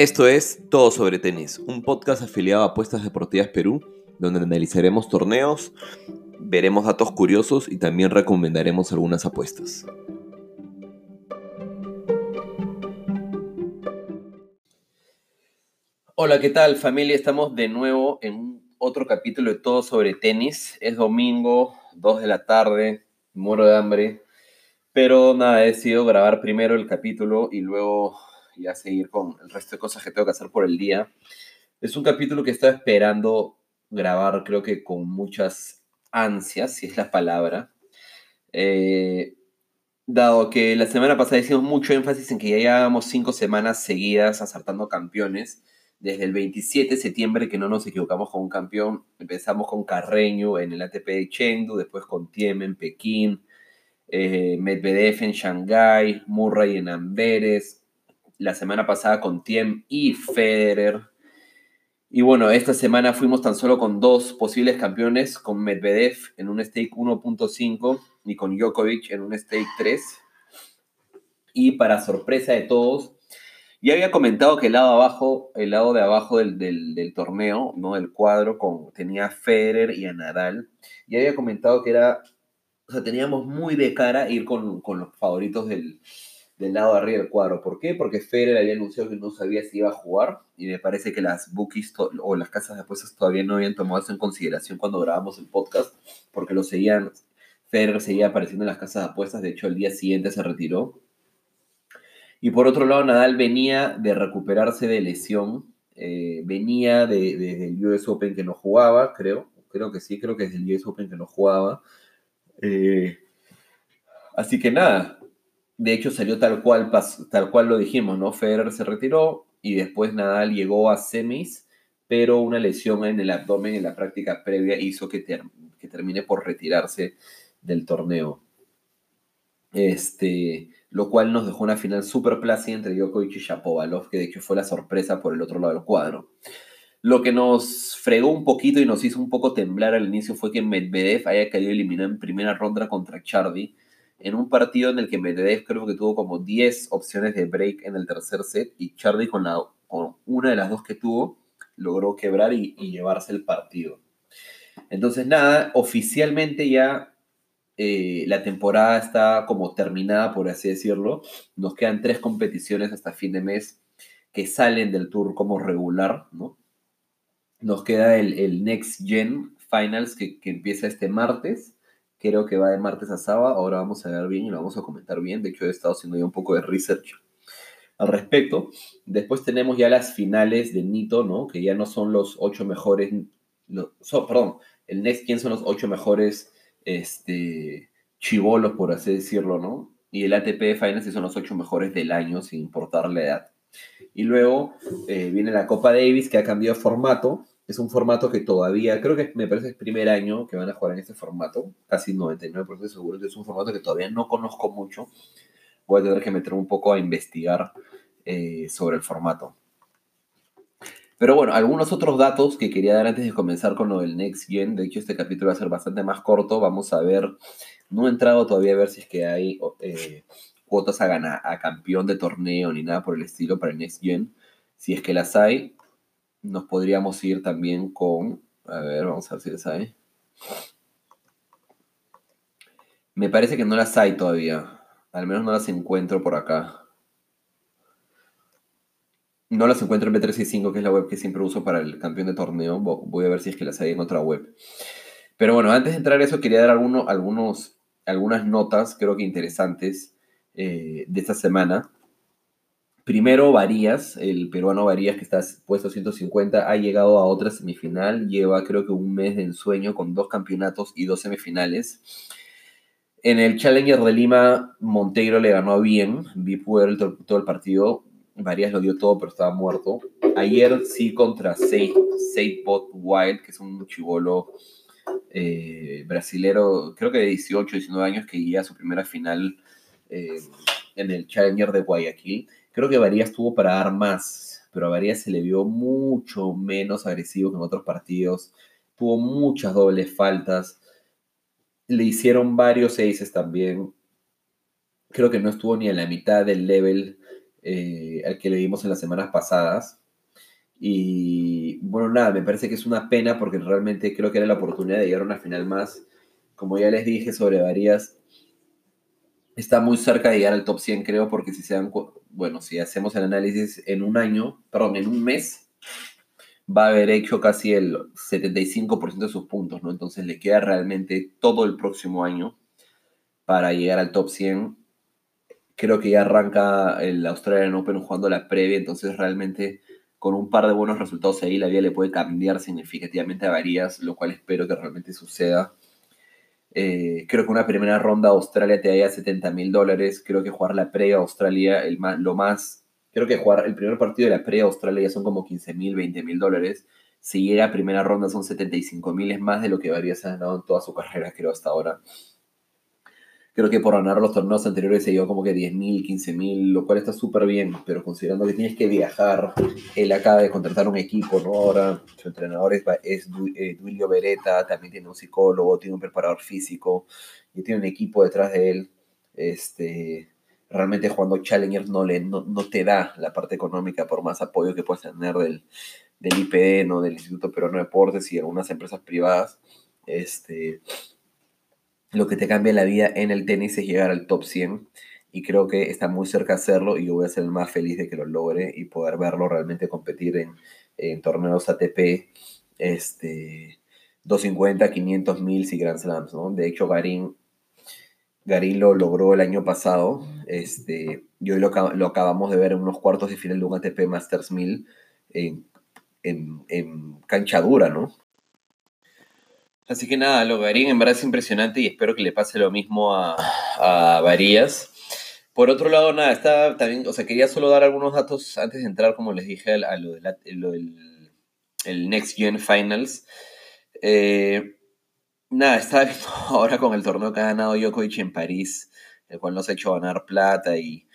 Esto es Todo sobre Tenis, un podcast afiliado a Apuestas Deportivas Perú, donde analizaremos torneos, veremos datos curiosos y también recomendaremos algunas apuestas. Hola, ¿qué tal familia? Estamos de nuevo en otro capítulo de Todo sobre Tenis. Es domingo, 2 de la tarde, muero de hambre, pero nada, he decidido grabar primero el capítulo y luego ya seguir con el resto de cosas que tengo que hacer por el día. Es un capítulo que estaba esperando grabar, creo que con muchas ansias, si es la palabra. Eh, dado que la semana pasada hicimos mucho énfasis en que ya llevábamos cinco semanas seguidas asaltando campeones. Desde el 27 de septiembre que no nos equivocamos con un campeón, empezamos con Carreño en el ATP de Chengdu, después con Tiem en Pekín, eh, Medvedev en Shanghái, Murray en Amberes, la semana pasada con Tiem y Federer. Y bueno, esta semana fuimos tan solo con dos posibles campeones, con Medvedev en un stake 1.5 y con Djokovic en un stake 3. Y para sorpresa de todos, ya había comentado que el lado abajo, el lado de abajo del, torneo, ¿no? Del cuadro, con, tenía Federer y a Nadal. Y había comentado que era o sea, teníamos muy de cara ir con, con los favoritos del, del, lado de arriba del cuadro. ¿Por qué? Porque Federer había anunciado que no sabía si iba a jugar y me parece que las bookies o las casas de apuestas todavía no habían tomado eso en consideración cuando grabamos el podcast, porque lo seguían, Federer seguía apareciendo en las casas de apuestas, de hecho el día siguiente se retiró. Y por otro lado, Nadal venía de recuperarse de lesión, eh, venía del de, US Open que no jugaba, creo, creo que sí, creo que es el US Open que no jugaba eh, así que nada, de hecho salió tal cual, tal cual lo dijimos, ¿no? Federer se retiró y después Nadal llegó a semis, pero una lesión en el abdomen en la práctica previa hizo que, que termine por retirarse del torneo. Este, lo cual nos dejó una final super plácida entre Djokovic y Shapovalov, que de hecho fue la sorpresa por el otro lado del cuadro. Lo que nos fregó un poquito y nos hizo un poco temblar al inicio fue que Medvedev haya caído eliminado en primera ronda contra Chardy, en un partido en el que Medvedev creo que tuvo como 10 opciones de break en el tercer set y la, con una de las dos que tuvo logró quebrar y, llevarse el partido. Entonces nada, oficialmente ya eh, la temporada está como terminada, por así decirlo. Nos quedan tres competiciones hasta fin de mes que salen del tour como regular, ¿no? Nos queda el, Next Gen Finals que, empieza este martes. Creo que va de martes a sábado. Ahora vamos a ver bien y lo vamos a comentar bien. De hecho, he estado haciendo ya un poco de research al respecto. Después tenemos ya las finales de Nito, ¿no? Que ya no son los ocho mejores. perdón, el Next Gen son los ocho mejores este, chivolos, por así decirlo, ¿no? Y el ATP Finals son los ocho mejores del año, sin importar la edad. Y luego eh, viene la Copa Davis, que ha cambiado formato. Es un formato que todavía, creo que me parece el primer año que van a jugar en este formato, casi 99% seguro. Es un formato que todavía no conozco mucho. Voy a tener que meterme un poco a investigar eh, sobre el formato. Pero bueno, algunos otros datos que quería dar antes de comenzar con lo del Next Gen. De hecho, este capítulo va a ser bastante más corto. Vamos a ver, no he entrado todavía a ver si es que hay eh, cuotas a, ganar, a campeón de torneo ni nada por el estilo para el Next Gen. Si es que las hay, nos podríamos ir también con, a ver, vamos a ver si las hay. Me parece que no las hay todavía. Al menos no las encuentro por acá. No las encuentro en B365, que es la web que siempre uso para el campeón de torneo. Voy a ver si es que las hay en otra web. Pero bueno, antes de entrar a eso, quería dar algunos, algunos, algunas notas, creo que interesantes, eh, de esta semana. Primero, Varías, el peruano Varías, que está puesto 150, ha llegado a otra semifinal. Lleva creo que un mes de ensueño con dos campeonatos y dos semifinales. En el Challenger de Lima, Monteiro le ganó bien. Vi poder todo el partido. Varías lo dio todo, pero estaba muerto. Ayer sí contra Seipot Wild, que es un chivolo eh, brasilero, creo que de 18, 19 años, que llega a su primera final eh, en el Challenger de Guayaquil Creo que Varías tuvo para dar más, pero a Varías se le vio mucho menos agresivo que en otros partidos. Tuvo muchas dobles faltas. Le hicieron varios aces también. Creo que no estuvo ni a la mitad del level eh, al que le dimos en las semanas pasadas. Y bueno, nada, me parece que es una pena porque realmente creo que era la oportunidad de llegar a una final más. Como ya les dije sobre varias, está muy cerca de llegar al top 100, creo, porque si se dan, bueno, si hacemos el análisis en un año, perdón, en un mes, va a haber hecho casi el 75% de sus puntos, ¿no? Entonces le queda realmente todo el próximo año para llegar al top 100. Creo que ya arranca el Australian Open jugando la previa, entonces realmente con un par de buenos resultados ahí la vida le puede cambiar significativamente a varias, lo cual espero que realmente suceda. Eh, creo que una primera ronda Australia te haya 70 mil dólares. Creo que jugar la previa Australia, el lo más Creo que jugar el primer partido de la pre-Australia ya son como 15 mil, 20 mil dólares. Si llega a primera ronda son 75 mil, es más de lo que Varias ha ganado en toda su carrera, creo, hasta ahora. Creo que por ganar los torneos anteriores se llevó como que 10 mil, 15 mil, lo cual está súper bien, pero considerando que tienes que viajar, él acaba de contratar un equipo, ¿no? Ahora su entrenador es, es eh, Duilio Beretta, también tiene un psicólogo, tiene un preparador físico, y tiene un equipo detrás de él. Este, realmente jugando Challengers no, le, no, te da la parte económica por más apoyo que puedas tener del, del IPN o del Instituto Peruano de Deportes y algunas empresas privadas. Este, lo que te cambia la vida en el tenis es llegar al top 100 y creo que está muy cerca de hacerlo y yo voy a ser el más feliz de que lo logre y poder verlo realmente competir en, en torneos ATP este, 250, 500, 1000 y Grand Slams. ¿no? De hecho, Garín Garín lo logró el año pasado. Este, y hoy lo, acabamos de ver en unos cuartos de final de un ATP Masters 1000 en, en, cancha dura, ¿no? Así que nada, lo Garín en verdad es impresionante y espero que le pase lo mismo a, a Varías. Por otro lado, nada, está también, o sea, quería solo dar algunos datos antes de entrar, como les dije, a, lo, del el Next Gen Finals. Eh, Nada, está viendo ahora con el torneo que ha ganado Djokovic en París, el cual nos ha hecho ganar plata y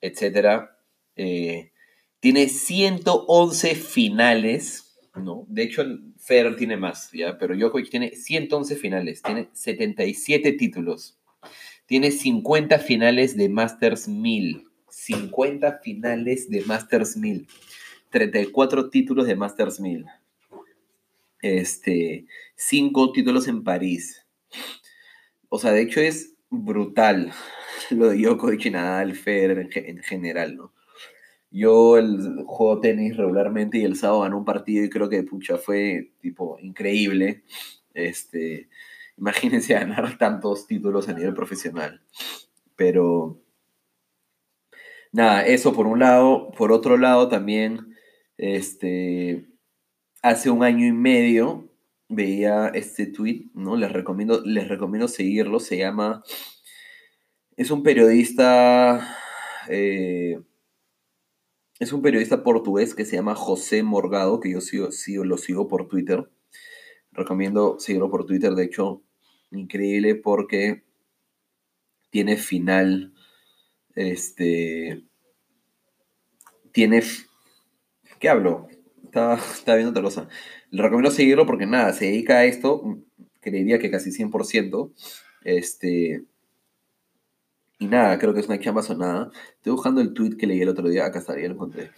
etcétera. Eh, tiene 111 finales, ¿no? De hecho, Federer tiene más, ¿ya? Pero Djokovic tiene 111 finales, tiene 77 títulos, tiene 50 finales de Masters 1000, 50 finales de Masters 1000, 34 títulos de Masters 1000 este, cinco títulos en París. O sea, de hecho es brutal lo de Djokovic y Nadal, Federer en, general, ¿no? Yo el, juego tenis regularmente y el sábado ganó un partido y creo que pucha fue tipo increíble. Este, imagínense ganar tantos títulos a nivel profesional. Pero nada, eso por un lado, por otro lado también este hace un año y medio veía este tweet, ¿no? Les recomiendo, les recomiendo seguirlo, se llama, es un periodista, eh, es un periodista portugués que se llama José Morgado, que yo sigo, lo sigo por Twitter, recomiendo seguirlo por Twitter, de hecho, increíble porque tiene final, este, tiene, ¿qué hablo? estaba, viendo otra cosa. Le recomiendo seguirlo porque nada, se dedica a esto, creería que casi 100%. Este, y nada, creo que es una chamba sonada. Estoy buscando el tweet que leí el otro día, acá está, ya lo encontré.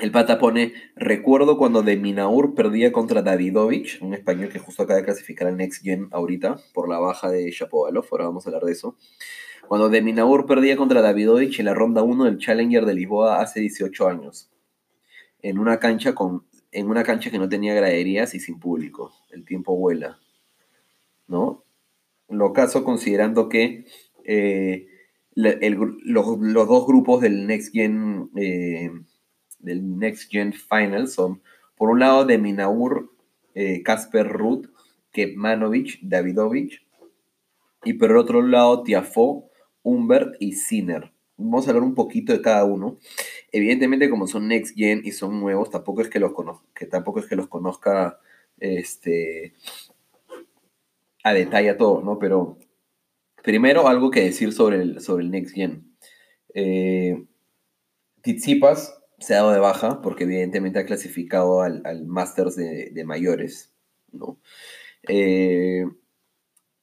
El pata pone, recuerdo cuando de Minaur perdía contra Davidovich, un español que justo acaba de clasificar al Next Gen ahorita, por la baja de Shapovalov, ahora vamos a hablar de eso. Cuando de Minaur perdía contra Davidovich en la ronda 1 del Challenger de Lisboa hace 18 años en una cancha con en una cancha que no tenía graderías y sin público. El tiempo vuela. ¿No? Lo caso considerando que eh, los, dos grupos del Next Gen eh, del Next Gen Final son por un lado de Minaur, Casper eh, Ruth, Kepmanovic, Davidovich y por el otro lado Tiafo, Humbert y Sinner. Vamos a hablar un poquito de cada uno. Evidentemente, como son next gen y son nuevos, tampoco es que los que tampoco es que los conozca este, a detalle a todos, ¿no? Pero primero algo que decir sobre el, sobre el next gen. Eh, se ha dado de baja porque evidentemente ha clasificado al, al Masters de, mayores, ¿no? Eh,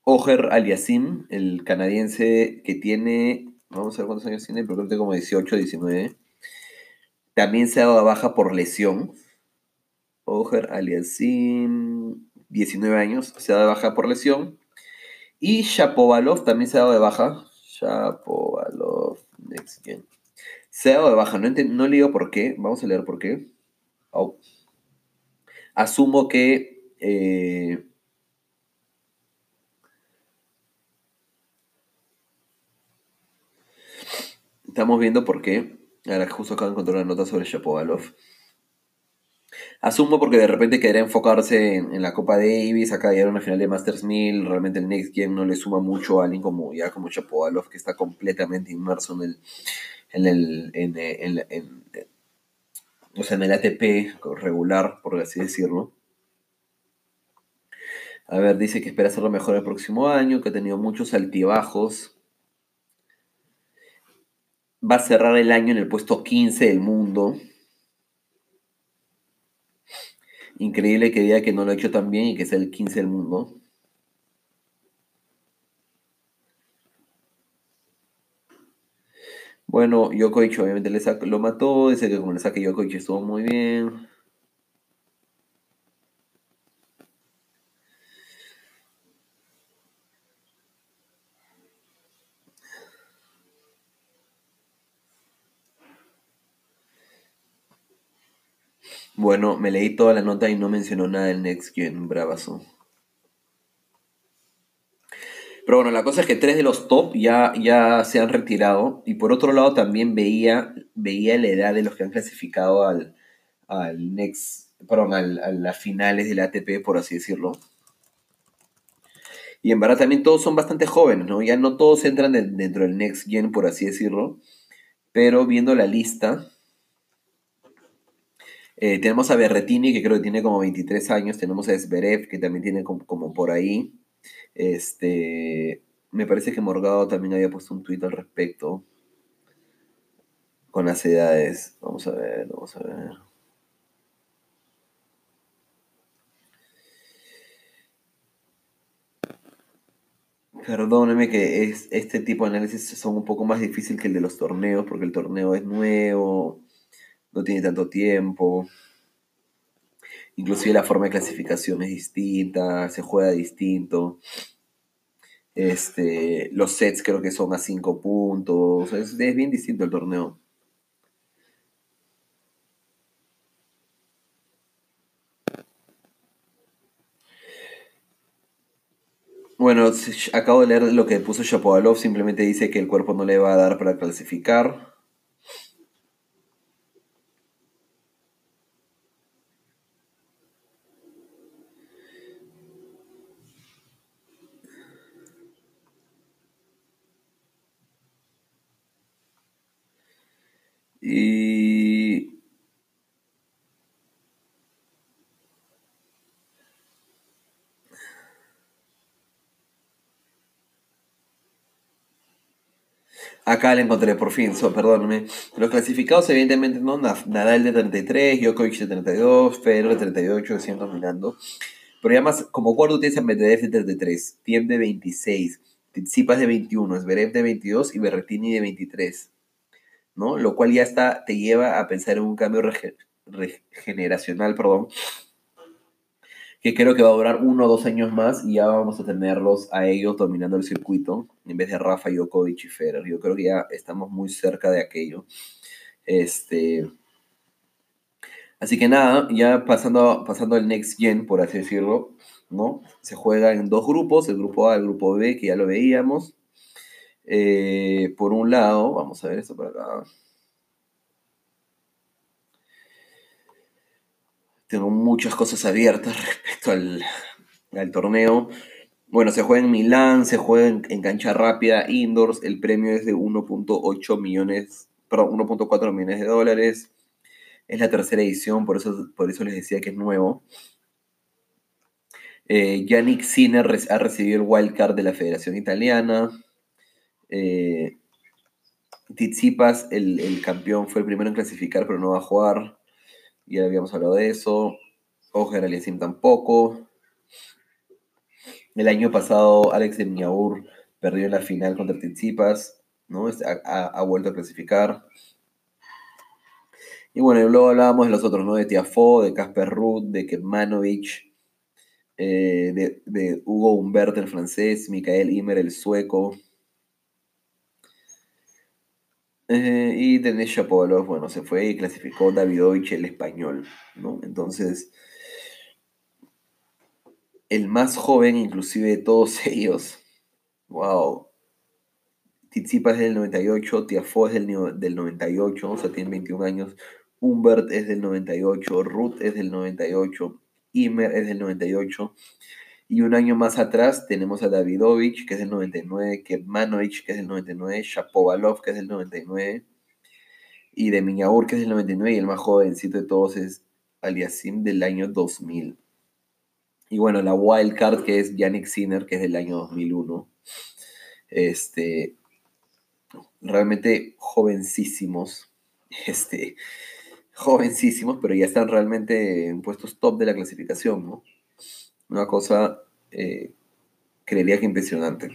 Oger Aliasim, el canadiense que tiene Vamos a ver cuántos años tiene, pero creo que como 18, 19. También se ha dado baja por lesión. Oger Aliasim, 19 años, se ha dado baja por lesión. Y Shapovalov también se ha dado de baja. Shapovalov, next gen. Se ha dado de baja, no, no leo por qué. Vamos a leer por qué. Asumo que eh, estamos viendo por qué. Ahora justo acabo de encontrar una nota sobre Shapovalov. Asumo porque de repente quería enfocarse en, la Copa Davis, acá llegaron a una final de Masters 1000, realmente el Next Gen no le suma mucho a alguien como ya como Chapovalov, que está completamente inmerso en el, en el, en, en, o sea, en el ATP regular, por así decirlo. A ver, dice que espera hacerlo mejor el próximo año, que ha tenido muchos altibajos. Va a cerrar el año en el puesto 15 del mundo. Increíble que diga que no lo ha hecho tan bien y que sea el 15 del mundo. Bueno, Djokovic obviamente le lo mató, dice que como le saque Djokovic estuvo muy bien. Bueno, me leí toda la nota y no mencionó nada del Next Gen, bravazo. Pero bueno, la cosa es que tres de los top ya, ya se han retirado. Y por otro lado también veía, veía la edad de los que han clasificado al, al Next, perdón, al, a las finales del ATP, por así decirlo. Y en verdad también todos son bastante jóvenes, ¿no? Ya no todos entran dentro del Next Gen, por así decirlo. Pero viendo la lista, eh, tenemos a Berretini, que creo que tiene como 23 años. Tenemos a Zverev, que también tiene como, por ahí. Este, me parece que Morgado también había puesto un tuit al respecto. Con las edades. Vamos a ver, vamos a ver. Perdóneme que es, este tipo de análisis son un poco más difícil que el de los torneos, porque el torneo es nuevo, no tiene tanto tiempo. Inclusive la forma de clasificación es distinta, se juega distinto. Este, los sets creo que son a 5 puntos. Es, es bien distinto el torneo. Bueno, acabo de leer lo que puso Shapovalov, simplemente dice que el cuerpo no le va a dar para clasificar. Y Acá la encontré, por fin, so, perdóname. Los clasificados, evidentemente, ¿no? Nadal de 33, Djokovic de 32, Federer de 38, siguen dominando. Pero además, como cuarto tienes a Medvedev de 33, Tiem de 26, Tsitsipas de 21, Zverev de 22 y Berrettini de 23. ¿no? Lo cual ya está, te lleva a pensar en un cambio regeneracional, perdón, que creo que va a durar uno o dos años más y ya vamos a tenerlos a ellos dominando el circuito en vez de Rafa, Djokovic y Federer. Yo creo que ya estamos muy cerca de aquello. Este, así que nada, ya pasando, pasando al next gen, por así decirlo, ¿no? Se juega en dos grupos, el grupo A el grupo B, que ya lo veíamos. Eh, por un lado, vamos a ver esto por acá. Tengo muchas cosas abiertas respecto al, torneo. Bueno, se juega en Milán, se juega en, cancha rápida, indoors. El premio es de 1.8 millones, perdón, 1.4 millones de dólares. Es la tercera edición, por eso, por eso les decía que es nuevo. Eh, Yannick Sinner ha recibido el wildcard de la Federación Italiana. Eh, Tizipas, el, campeón, fue el primero en clasificar, pero no va a jugar. Ya habíamos hablado de eso. Ojer Aliasim tampoco. El año pasado, Alex de Miaur perdió en la final contra Tizipas. ¿no? Ha, vuelto a clasificar. Y bueno, luego hablábamos de los otros, ¿no? De Tiafo, de Casper Ruth, de Kemanovic, eh, de, Hugo Humbert, el francés, Mikael Imer, el sueco. Eh, y Denis Shapovalov, bueno, se fue y clasificó Davidovich, el español, ¿no? Entonces, el más joven inclusive de todos ellos, wow, Tizipa es del 98, Tiafo es del, del 98, o sea, tiene 21 años. Humbert es del 98, Ruth es del 98, Imer es del 98. Y un año más atrás tenemos a Davidovich, que es del 99, Kepmanovic, que es del 99, Shapovalov, que es del 99, y de Miñaur, que es del 99, y el más jovencito de todos es Aliasim del año 2000. Y bueno, la wild card que es Yannick Sinner, que es del año 2001. Este, realmente jovencísimos, este, jovencísimos, pero ya están realmente en puestos top de la clasificación, ¿no? Una cosa, eh, creería que impresionante.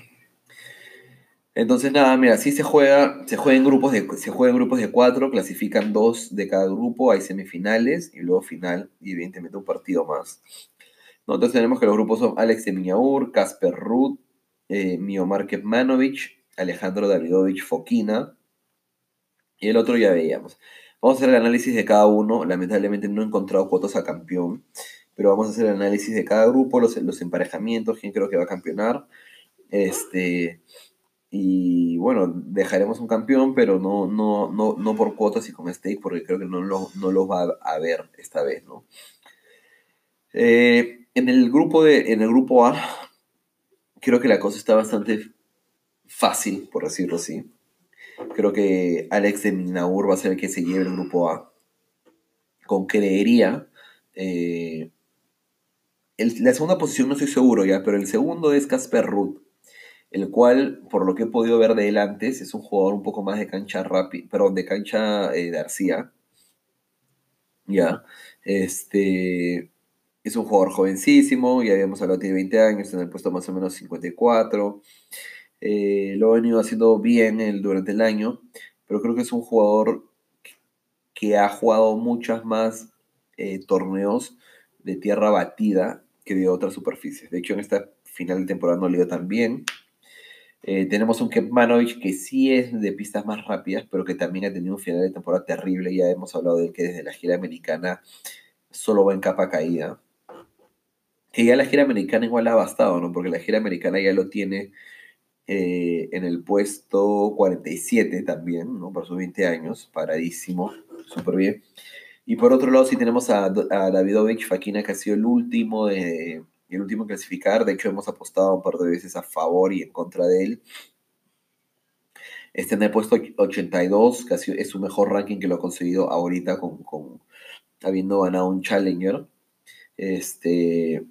Entonces, nada, mira, sí se juega, se juega en grupos de, se juega en grupos de cuatro, clasifican dos de cada grupo, hay semifinales y luego final, y evidentemente un partido más. Entonces tenemos que los grupos son Alex de Miñaur, Casper Ruth, eh, Miomar Kepmanovic, Alejandro Davidovich Fokina. Y el otro ya veíamos. Vamos a hacer el análisis de cada uno. Lamentablemente no he encontrado cuotas a campeón. Pero vamos a hacer el análisis de cada grupo, los, los emparejamientos, quién creo que va a campeonar. Este, y bueno, dejaremos un campeón, pero no, no, no, no por cuotas y con stake, porque creo que no lo, no lo va a ver esta vez, ¿no? Eh, en, el grupo de, en el grupo A, creo que la cosa está bastante fácil, por decirlo así. Creo que Alex de Minaur va a ser el que se lleve el grupo A. Con creería. Eh, la segunda posición no estoy seguro ya, pero el segundo es Casper Ruth, el cual, por lo que he podido ver de él antes, es un jugador un poco más de cancha rápida, perdón, de cancha eh, de Arcía. Ya. Este. Es un jugador jovencísimo, ya habíamos hablado, tiene 20 años, en el puesto más o menos 54. Eh, lo ha venido haciendo bien durante el año, pero creo que es un jugador que ha jugado muchas más eh, torneos de tierra batida que de otras superficies. De hecho, en esta final de temporada no le dio tan bien. Eh, tenemos un Kepmanovic que sí es de pistas más rápidas, pero que también ha tenido un final de temporada terrible. Ya hemos hablado de que desde la gira americana solo va en capa caída. Que ya la gira americana igual ha bastado, ¿no? Porque la gira americana ya lo tiene eh, en el puesto 47 también, ¿no? Por sus 20 años, paradísimo, súper bien. Y por otro lado, sí tenemos a, a Davidovich Fakina, que ha sido el último, de, el último en clasificar. De hecho, hemos apostado un par de veces a favor y en contra de él. Está en el puesto 82, que es su mejor ranking que lo ha conseguido ahorita con, con habiendo ganado un Challenger. Este,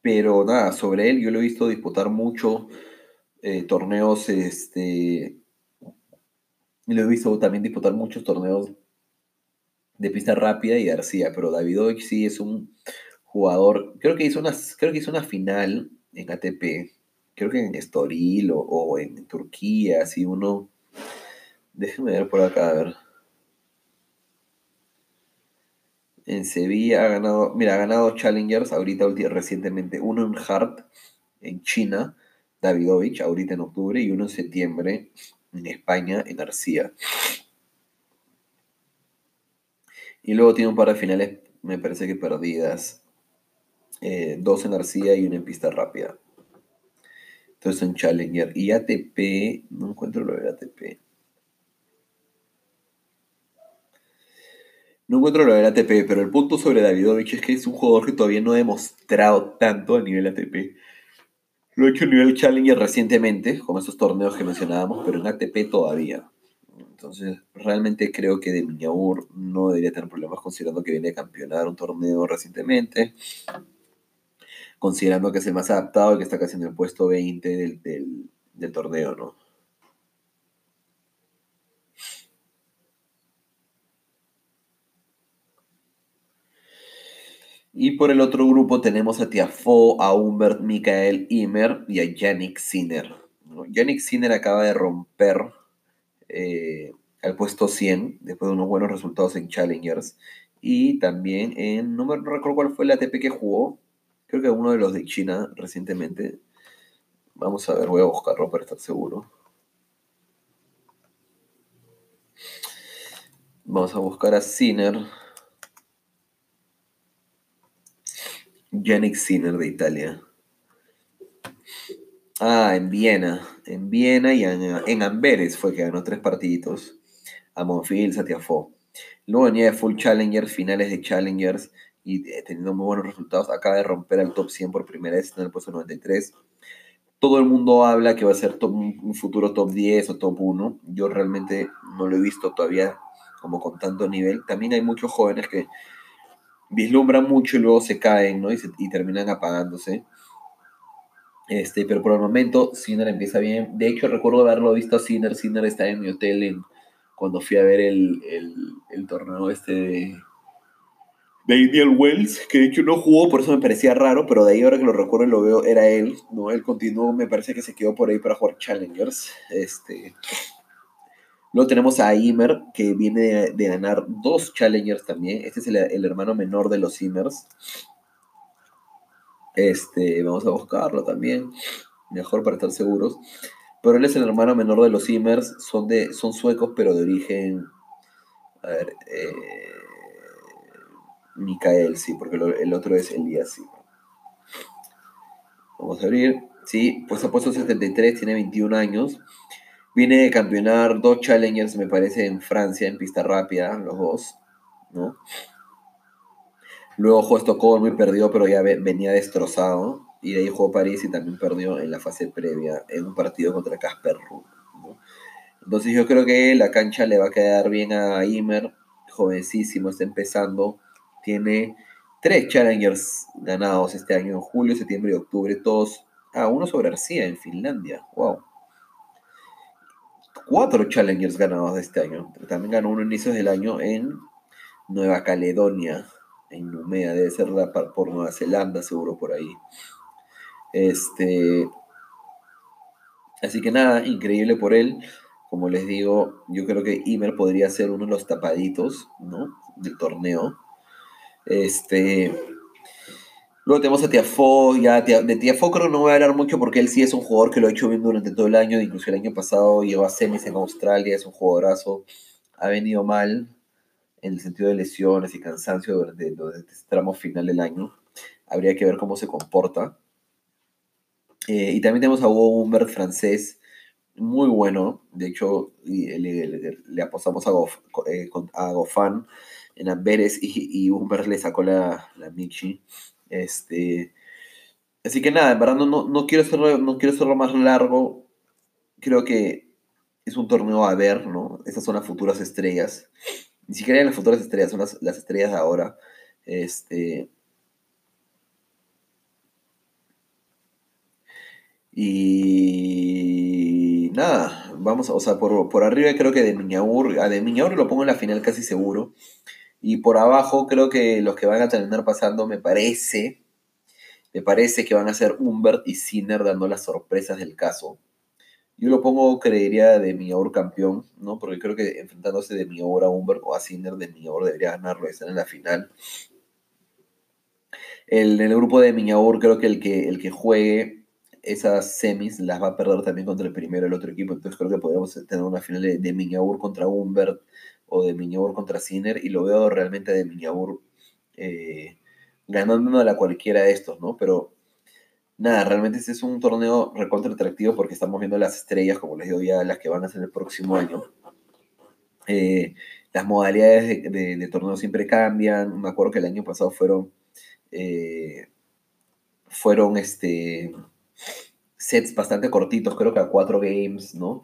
pero nada, sobre él yo lo he visto disputar mucho eh, torneos, este, lo he visto también disputar muchos torneos de pista rápida y de arcilla, pero Davidovich sí es un jugador, creo que hizo una, creo que hizo una final en ATP, creo que en Estoril o, en Turquía, así uno, déjeme ver por acá, a ver. En Sevilla ha ganado, mira, ha ganado Challengers ahorita recientemente, uno en Hart, en China, Davidovich, ahorita en octubre, y uno en septiembre en España, en Arcía. Y luego tiene un par de finales, me parece que perdidas. Eh, dos en Arcía y una en pista rápida. Entonces en Challenger. Y ATP, no encuentro lo de ATP. No encuentro lo del ATP, pero el punto sobre Davidovich es que es un jugador que todavía no ha demostrado tanto a nivel ATP. Lo he hecho a nivel Challenger recientemente, con esos torneos que mencionábamos, pero en ATP todavía. Entonces, realmente creo que de Miñaur no debería tener problemas considerando que viene a campeonar un torneo recientemente, considerando que es el más adaptado y que está casi en el puesto 20 del, del torneo, ¿no? Y por el otro grupo tenemos a Tiafo, a Humbert Michael Imer y a Yannick Sinner. Yannick Sinner acaba de romper eh, al puesto 100 después de unos buenos resultados en Challengers. Y también en, no me recuerdo cuál fue el ATP que jugó, creo que uno de los de China recientemente. Vamos a ver, voy a buscarlo para estar seguro. Vamos a buscar a Sinner. Yannick Sinner de Italia. Ah, en Viena. En Viena y en, Amberes fue que ganó tres partiditos. A Monfils, a Tiafó. Luego venía de Full Challengers, finales de Challengers y eh, teniendo muy buenos resultados. Acaba de romper el top 100 por primera vez en el puesto 93. Todo el mundo habla que va a ser un futuro top 10 o top 1. Yo realmente no lo he visto todavía como con tanto nivel. También hay muchos jóvenes que vislumbran mucho y luego se caen, ¿no? Y, terminan apagándose. Este, pero por el momento, Sinner empieza bien. De hecho, recuerdo haberlo visto a Sinner. Sinner está en mi hotel cuando fui a ver el, torneo este de, Daniel Wells, que de hecho no jugó, por eso me parecía raro, pero de ahí ahora que lo recuerdo y lo veo, era él, ¿no? Él continuó, me parece que se quedó por ahí para jugar Challengers. Este, Luego tenemos a Imer, que viene de, ganar dos Challengers también. Este es el, hermano menor de los Imers. Este, vamos a buscarlo también. Mejor para estar seguros. Pero él es el hermano menor de los Imers. Son, de, son suecos, pero de origen. A ver. Eh, Mikael, sí, porque el otro es Elías, sí. Vamos a abrir. Sí, pues ha puesto 73, tiene 21 años. Viene de campeonar dos challengers, me parece, en Francia, en pista rápida, los dos, ¿no? Luego jugó Estocolmo y perdió, pero ya venía destrozado. Y de ahí jugó París y también perdió en la fase previa, en un partido contra Casper Ruud. Entonces yo creo que la cancha le va a quedar bien a Imer, jovencísimo, está empezando. Tiene tres challengers ganados este año, en julio, septiembre y octubre, todos. Ah, uno sobre Arcía en Finlandia. Wow cuatro Challengers ganados de este año. También ganó uno en inicios del año en Nueva Caledonia, en Numea, debe ser por Nueva Zelanda, seguro por ahí. Este. Así que nada, increíble por él. Como les digo, yo creo que Imer podría ser uno de los tapaditos, ¿no? Del torneo. Este. Luego tenemos a Tiafo, ya de Tiafo creo no voy a hablar mucho porque él sí es un jugador que lo ha hecho bien durante todo el año, incluso el año pasado llegó a semis en Australia, es un jugadorazo, ha venido mal en el sentido de lesiones y cansancio durante, este tramo final del año, habría que ver cómo se comporta. Eh, y también tenemos a Hugo Humbert francés, muy bueno, de hecho le, apostamos a, eh, a Gofan en Amberes y, y Humbert le sacó la, la Michi. Este, así que nada, en verdad no, no, quiero hacerlo, no quiero hacerlo más largo. Creo que es un torneo a ver, ¿no? Estas son las futuras estrellas. Ni siquiera las futuras estrellas, son las, las estrellas de ahora. Este. Y nada, vamos, o sea, por, por arriba creo que de Miñaur, a de Miñaur lo pongo en la final casi seguro. Y por abajo creo que los que van a terminar pasando me parece, me parece que van a ser Humbert y Sinner dando las sorpresas del caso. Yo lo pongo, creería, de Miaur campeón, ¿no? Porque creo que enfrentándose de Miaur a Humbert o a Sinner, de Miaur debería ganarlo, estar en la final. El, en el grupo de Miñaur creo que el que, el que juegue esas semis las va a perder también contra el primero el otro equipo. Entonces creo que podríamos tener una final de, de Miñaur contra Humbert o de Miñabur contra Sinner y lo veo realmente de Miñabur eh, ganando a cualquiera de estos, ¿no? Pero nada, realmente este es un torneo recontra atractivo porque estamos viendo las estrellas, como les digo ya, las que van a ser el próximo año. Eh, las modalidades de, torneo siempre cambian. Me acuerdo que el año pasado fueron. Eh, fueron este sets bastante cortitos, creo que a cuatro games, ¿no?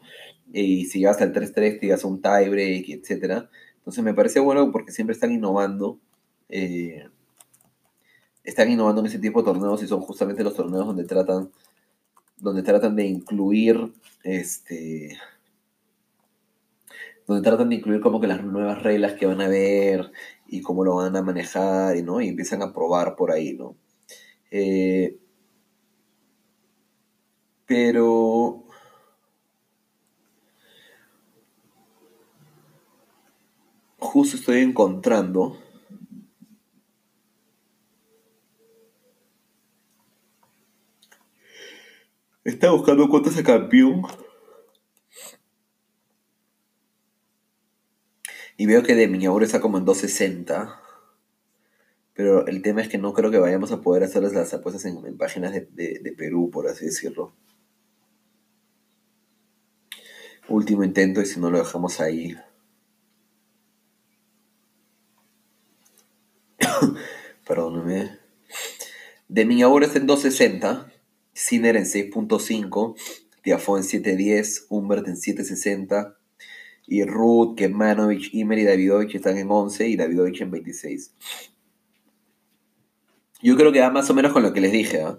Y si llegas al 3-3 te llegas a un tiebreak, etc. Entonces me parece bueno porque siempre están innovando. Eh, están innovando en ese tipo de torneos y son justamente los torneos donde tratan donde tratan de incluir este donde tratan de incluir como que las nuevas reglas que van a ver y cómo lo van a manejar y no y empiezan a probar por ahí no eh, pero justo estoy encontrando. Está buscando cuotas de campeón. Y veo que de Miñaur está como en 260. Pero el tema es que no creo que vayamos a poder hacer las apuestas en, páginas de, Perú, por así decirlo. Último intento y si no lo dejamos ahí. Perdóname. De Miñaur está en 260. Sinner en 6.5. Tiafo en 7.10. Humbert en 7.60 y Ruth, Kemanovic, Imer y Davidovich están en 11 y Davidovich en 26. Yo creo que va más o menos con lo que les dije, ¿eh?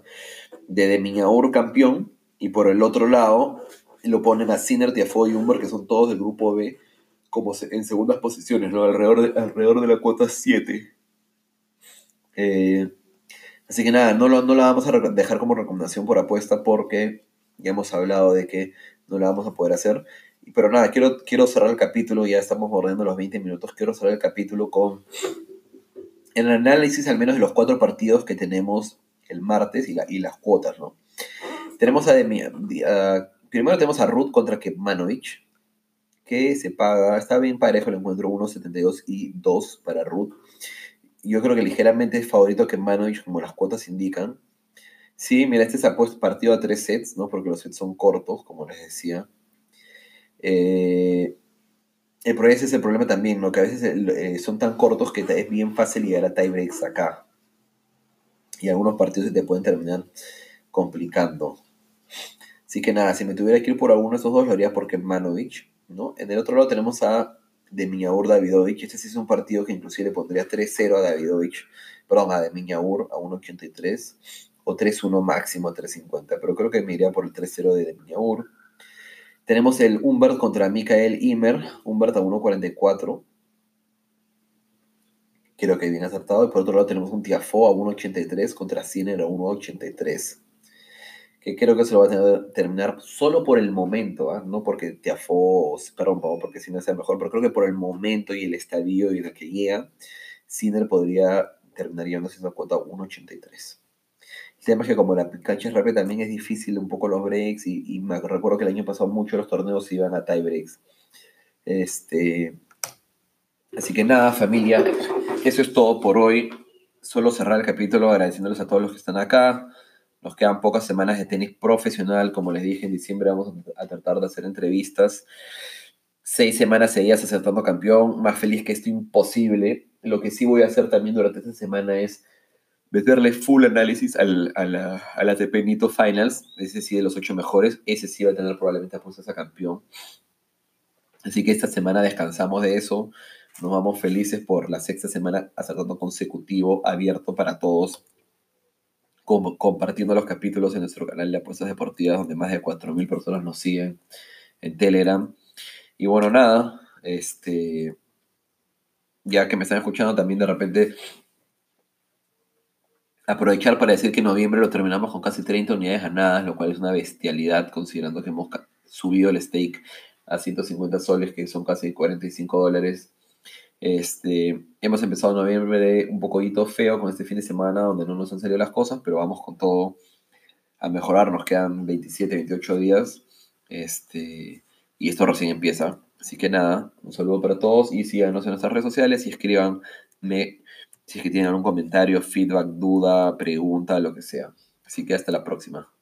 de Demiñaur campeón y por el otro lado lo ponen a Sinner, Tiafoe y Humber, que son todos del grupo B, como en segundas posiciones, ¿no? alrededor, de, alrededor de la cuota 7. Eh, así que nada, no, lo, no la vamos a dejar como recomendación por apuesta porque ya hemos hablado de que no la vamos a poder hacer. Pero nada, quiero, quiero cerrar el capítulo, ya estamos bordeando los 20 minutos, quiero cerrar el capítulo con el análisis al menos de los cuatro partidos que tenemos el martes y, y las cuotas, ¿no? Tenemos a, primero tenemos a Ruth contra Kepmanovic, que se paga, está bien parejo el encuentro, 1.72 y 2 para Ruth. Yo creo que ligeramente es favorito Kepmanovic, como las cuotas indican. Sí, mira, este se ha puesto partido a tres sets, ¿no? Porque los sets son cortos, como les decía. Eh, el problema es el problema también, ¿no? Que a veces eh, son tan cortos que es bien fácil llegar a tiebreaks acá. Y algunos partidos se te pueden terminar complicando. Así que nada, si me tuviera que ir por alguno de esos dos, lo haría por Kemanovic, ¿no? En el otro lado tenemos a Demiñaur Davidovich. Este sí es un partido que inclusive le pondría 3-0 a Davidovich, perdón, a Demiñaur a 1.83 o 3-1 máximo a 3.50. Pero creo que me iría por el 3-0 de Demiñaur. Tenemos el Humbert contra Mikael Imer, Humbert a 1.44. Creo que bien acertado. Y por otro lado tenemos un Tiafo a 1.83 contra Sinner a 1.83. Que creo que se lo va a terminar solo por el momento, ¿ah? no porque Tiafo, perdón, porque Sinner sea mejor, pero creo que por el momento y el estadio y la que llega, Sinner podría terminar llevando esa cuota a 1.83. El tema es que como la cancha es rápida también es difícil un poco los breaks y, me recuerdo que el año pasado muchos los torneos iban a tie breaks. Este, así que nada, familia, eso es todo por hoy. Solo cerrar el capítulo agradeciéndoles a todos los que están acá. Nos quedan pocas semanas de tenis profesional. Como les dije, en diciembre vamos a tratar de hacer entrevistas. Seis semanas seguidas acertando campeón. Más feliz que esto imposible. Lo que sí voy a hacer también durante esta semana es meterle full análisis al, a, la, a la ATP Nito Finals, ese sí de los ocho mejores, ese sí va a tener probablemente apuestas a campeón. Así que esta semana descansamos de eso, nos vamos felices por la sexta semana acertando consecutivo, abierto para todos, compartiendo los capítulos en nuestro canal de apuestas deportivas, donde más de 4.000 personas nos siguen en Telegram. Y bueno, nada, este, ya que me están escuchando también de repente aprovechar para decir que en noviembre lo terminamos con casi 30 unidades ganadas, lo cual es una bestialidad considerando que hemos subido el stake a 150 soles, que son casi 45 dólares. Este, hemos empezado noviembre un poquito feo con este fin de semana donde no nos han salido las cosas, pero vamos con todo a mejorar. Nos quedan 27, 28 días este, y esto recién empieza. Así que nada, un saludo para todos y síganos en nuestras redes sociales y escríbanme si es que tienen algún comentario, feedback, duda, pregunta, lo que sea. Así que hasta la próxima.